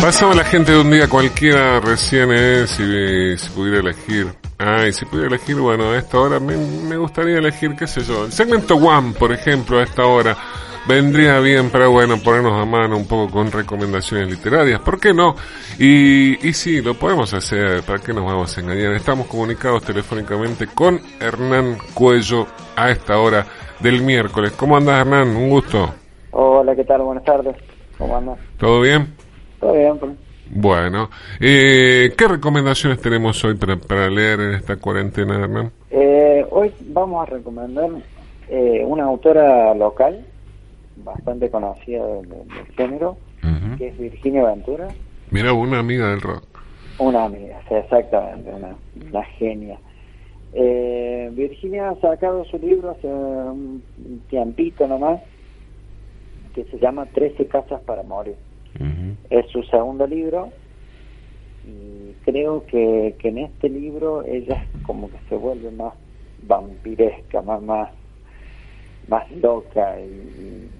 Pasaba la gente de un día cualquiera recién, ¿eh? Si, si pudiera elegir. Ay, si pudiera elegir, bueno, a esta hora me, me gustaría elegir, qué sé yo, el segmento One, por ejemplo, a esta hora. Vendría bien para, bueno, ponernos a mano un poco con recomendaciones literarias, ¿por qué no? Y, y sí, lo podemos hacer, ¿para qué nos vamos a engañar? Estamos comunicados telefónicamente con Hernán Cuello a esta hora del miércoles. ¿Cómo andas, Hernán? Un gusto. Hola, ¿qué tal? Buenas tardes. ¿Cómo andas? ¿Todo bien? Todo bien, pues. Bueno, eh, ¿qué recomendaciones tenemos hoy para, para leer en esta cuarentena, Hernán? Eh, hoy vamos a recomendar eh, una autora local, bastante conocida del, del género, que es Virginia Ventura. Mira, una amiga del rock. Una amiga, sí, exactamente, una, una genia. Eh, Virginia ha sacado su libro hace un tiempito nomás, que se llama Trece casas para morir. Es su segundo libro y creo que, que en este libro ella como que se vuelve más vampiresca, más más, más loca y, y-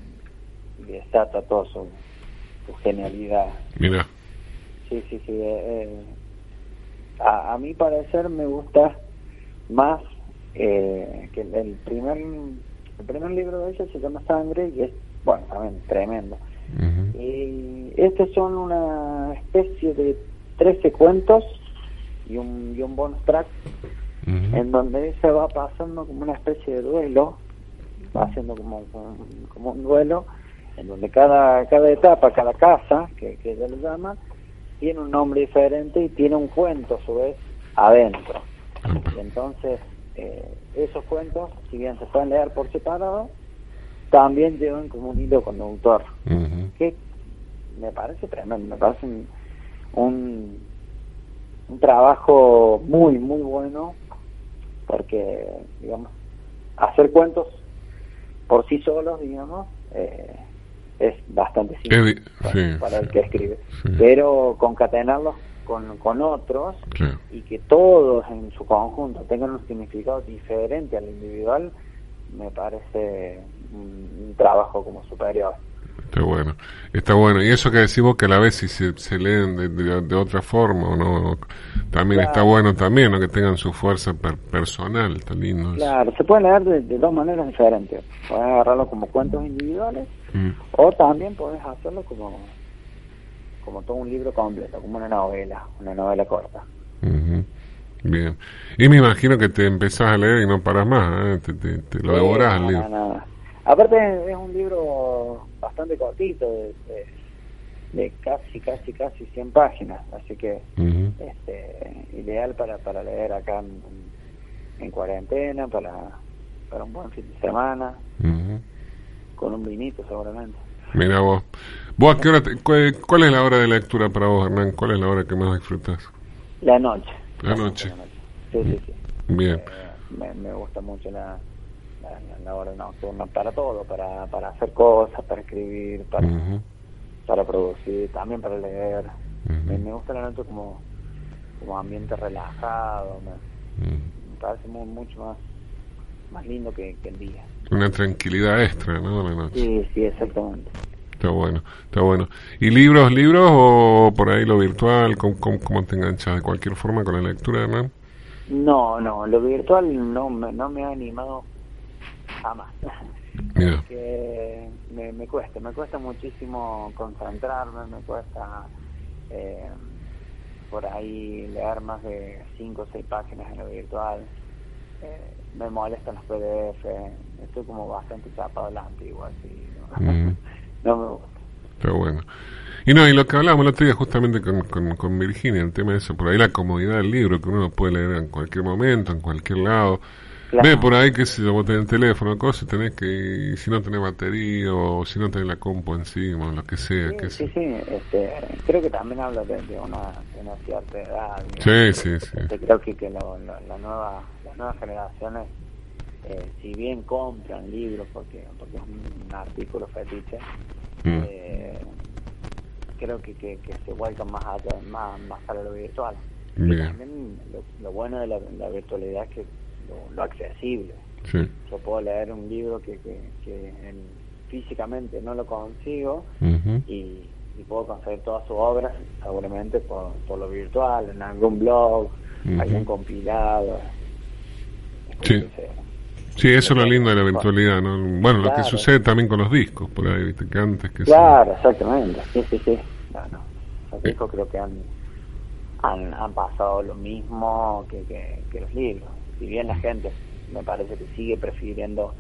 desata toda su, su genialidad. Mira, Sí, sí, sí. eh, eh, a, a mi parecer me gusta más eh, que el, el primer el primer libro de ella se llama Sangre y es, bueno, también tremendo. Y estos son una especie de 13 cuentos y un, y un bonus track en donde se va pasando como una especie de duelo, va haciendo como, como, como un duelo, en donde cada, cada etapa, cada casa, que, que ella le llama, tiene un nombre diferente y tiene un cuento a su vez adentro. Opa. Y entonces, eh, esos cuentos, si bien se pueden leer por separado, también llevan como un hilo conductor que me parece tremendo, me parece un, un, un trabajo muy, muy bueno, porque, digamos, hacer cuentos por sí solos, digamos, eh, es bastante simple para, sí, para el que escribe, Sí. pero concatenarlos con, con otros y que todos en su conjunto tengan un significado diferente al individual, me parece un, un trabajo como superior. Está bueno, está bueno. Y eso que decimos que a la vez si se, se leen de, de- de otra forma o no, también Claro. está bueno también, ¿no? que tengan su fuerza per- personal, está lindo. Claro, se pueden leer de, de dos maneras diferentes. Puedes agarrarlo como cuentos individuales Mm. o también puedes hacerlo como como todo un libro completo, como una novela, una novela corta. Ujú. Bien. Y me imagino que te empezás a leer y no paras más, ¿eh? te, te- te lo Sí, devorás el no, libro. no, no. Aparte es un libro bastante cortito, de, de- de casi, casi, casi 100 páginas, así que este ideal para, para leer acá en, en cuarentena, para, para un buen fin de semana, con un vinito seguramente. Mira vos. ¿Vos a qué hora te- cuál, cuál es la hora de lectura para vos, Hernán? ¿Cuál es la hora que más disfrutas? La noche. La noche. Sí, sí, sí. Bien. Eh, me, me gusta mucho la, la, hora nocturna para todo, para, para hacer cosas, para escribir, para, para producir, también para leer. Me, me gusta la noche como, como ambiente relajado, me, me parece muy, mucho más, más lindo que, que el día. Una tranquilidad extra, ¿no? La noche. Sí, sí, exactamente. Está bueno, está bueno. ¿Y libros, libros o por ahí lo virtual? ¿Cómo, cómo, cómo te enganchas? ¿De cualquier forma con la lectura, Hernán? No, no, lo virtual no me, no me ha animado jamás. Mira. que me, me cuesta, me cuesta muchísimo concentrarme, me cuesta eh, por ahí leer más de 5 o 6 páginas en lo virtual, eh, me molestan los PDF, estoy como bastante chapado a la antigua, así, ¿no? Mm. no me gusta. Está bueno. Y no, y lo que hablábamos el otro día justamente con, con, con Virginia, el tema de eso, por ahí la comodidad del libro, que uno lo puede leer en cualquier momento, en cualquier lado. Claro. Ve por ahí que si vos tenés el teléfono, cosas, tenés que, si no tenés batería o si no tenés la compu encima, o lo que sea, Sí, que sí, sí, este, creo que también habla de, de una, de una cierta edad. Sí, sí, sí. Este, creo que, que lo- lo- la nueva, las nuevas generaciones, eh, si bien compran libros porque, porque es un, artículo fetiche, Mm. eh, creo que, que, que se vuelcan más allá, más, más para lo virtual. Y también lo, lo bueno de la, la virtualidad es que lo, lo accesible. Sí. Yo puedo leer un libro que, que, que en- físicamente no lo consigo y, y puedo conseguir todas sus obras, seguramente por, por lo virtual, en algún blog, algún compilado. Sí. Sí, eso es lo lindo de la virtualidad, ¿no? Bueno, lo que sucede también con los discos, por ahí, ¿viste? Que antes que... Claro, exactamente, sí, sí, sí. Los discos creo que han, han, han pasado lo mismo que, que, los libros. Si bien la gente me parece que sigue prefiriendo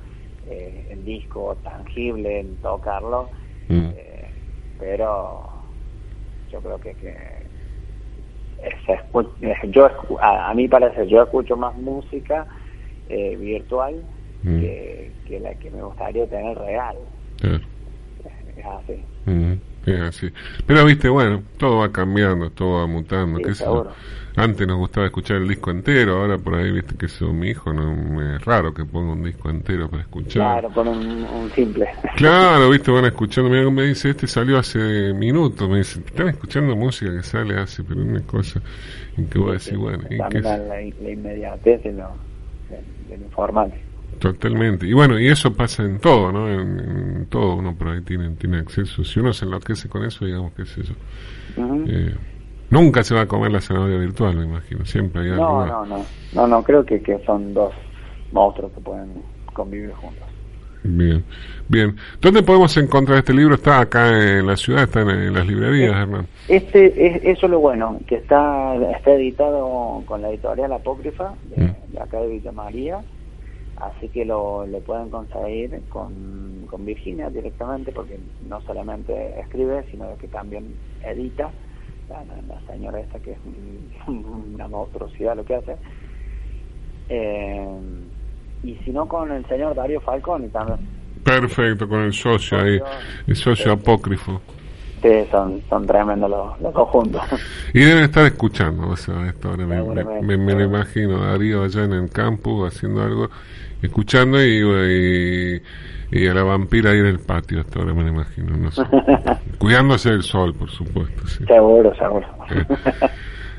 eh, el disco tangible, en tocarlo, mm. eh, pero yo creo que, que yo a, a mí parece yo escucho más música eh, virtual mm. que, que, la que me gustaría tener real. Es así. Es así. Pero viste, bueno, todo va cambiando, todo va mutando. Antes nos gustaba escuchar el disco entero, ahora por ahí viste que eso mi hijo, no es raro que ponga un disco entero para escuchar. Claro, con un, simple. Claro, viste, van escuchando, mira me dice, este salió hace minutos, me dice, están escuchando música que sale hace, pero una cosa en que voy a decir, bueno, ¿y qué la, la, inmediatez de lo del informal. Totalmente. Y bueno, y eso pasa en todo, ¿no? En, todo uno por ahí tiene, tiene acceso. Si uno se enloquece con eso, digamos que es eso. Eh, nunca se va a comer la zanahoria virtual, me imagino. Siempre hay algo. No, no, no. No, no, creo que, que son dos monstruos que pueden convivir juntos. Bien, bien. ¿Dónde podemos encontrar este libro? ¿Está acá en la ciudad? ¿Está en, las librerías, Hernán? Este, es, eso es lo bueno, que está, está editado con la editorial Apócrifa de, mm. acá de Villa María, así que lo, lo pueden conseguir con, con Virginia directamente, porque no solamente escribe, sino que también edita. La, señora esta que es una monstruosidad lo que hace. Eh, y si no con el señor Darío Falcón también. Perfecto, con el socio ahí, el socio apócrifo. Sí, son, son tremendos los, los dos juntos. Y deben estar escuchando, o sea, esto ahora me, me, lo imagino, Darío allá en el campo haciendo algo, escuchando y, y, a la vampira ahí en el patio, hasta ahora me lo imagino, no sé. Cuidándose del sol, por supuesto. Sí. Seguro, seguro. Eh.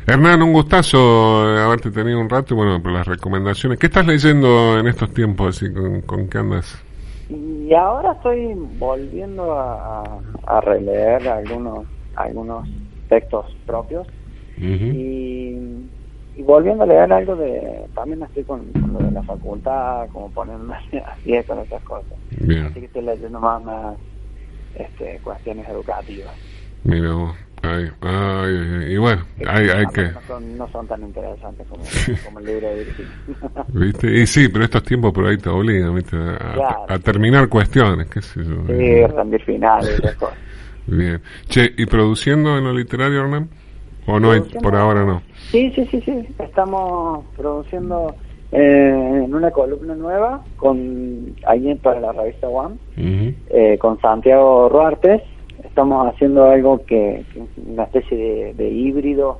Hernán, un gustazo haberte tenido un rato y bueno, por las recomendaciones. ¿Qué estás leyendo en estos tiempos así? ¿Con, qué andas? Y ahora estoy volviendo a, a releer algunos algunos textos propios y, y, volviendo a leer algo de... También estoy con, lo de la facultad, como ponerme así con esas cosas. Así que estoy leyendo más, más este, cuestiones educativas. Mira Ay, ay, y bueno, hay, hay que... No son, no son tan interesantes como, como el libro de Virginia. ¿Viste? Y sí, pero estos tiempos por ahí te obligan ¿viste? A, terminar cuestiones, qué sé yo. Sí, rendir finales y cosas. Bien. Che, ¿y produciendo en lo literario, Hernán? ¿O no hay, por ahora no? Sí, sí, sí, sí. Estamos produciendo eh, en una columna nueva con alguien para la revista One, eh, con Santiago Ruartes estamos haciendo algo que, una especie de, híbrido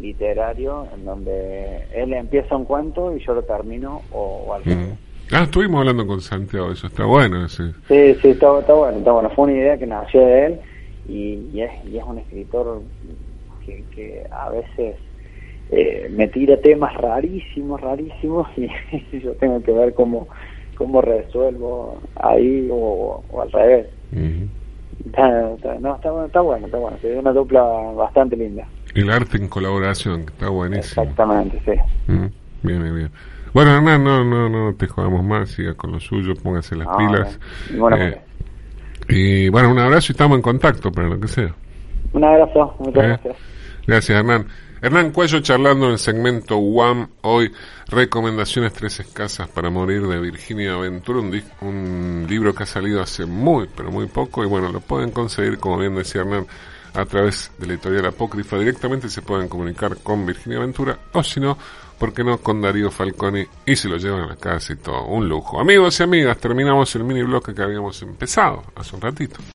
literario en donde él empieza un cuento y yo lo termino o, algo. Ah, estuvimos hablando con Santiago, eso está bueno. Sí, sí, está, está, bueno, está bueno. Fue una idea que nació de él y, es, y es un escritor que, que a veces eh, me tira temas rarísimos, rarísimos y yo tengo que ver cómo, cómo resuelvo ahí o, al revés. Está, no, está, está bueno, está bueno. Es una dupla bastante linda. El arte en colaboración, está buenísimo. Exactamente, sí. Mm, bien, bien. Bueno, Hernán, no, no, no te jodamos más, siga con lo suyo, póngase las pilas. Eh, y bueno, un abrazo y estamos en contacto para lo que sea. Un abrazo, muchas eh, gracias. Gracias, Hernán. Hernán Cuello charlando en el segmento UAM, hoy Recomendaciones Tres Escasas para Morir de Virginia Aventura, un, un, libro que ha salido hace muy, pero muy poco y bueno, lo pueden conseguir, como bien decía Hernán, a través de la editorial Apócrifa, directamente se pueden comunicar con Virginia Aventura o si no, ¿por qué no con Darío Falconi y se lo llevan a la casa y todo, un lujo. Amigos y amigas, terminamos el mini bloque que habíamos empezado hace un ratito.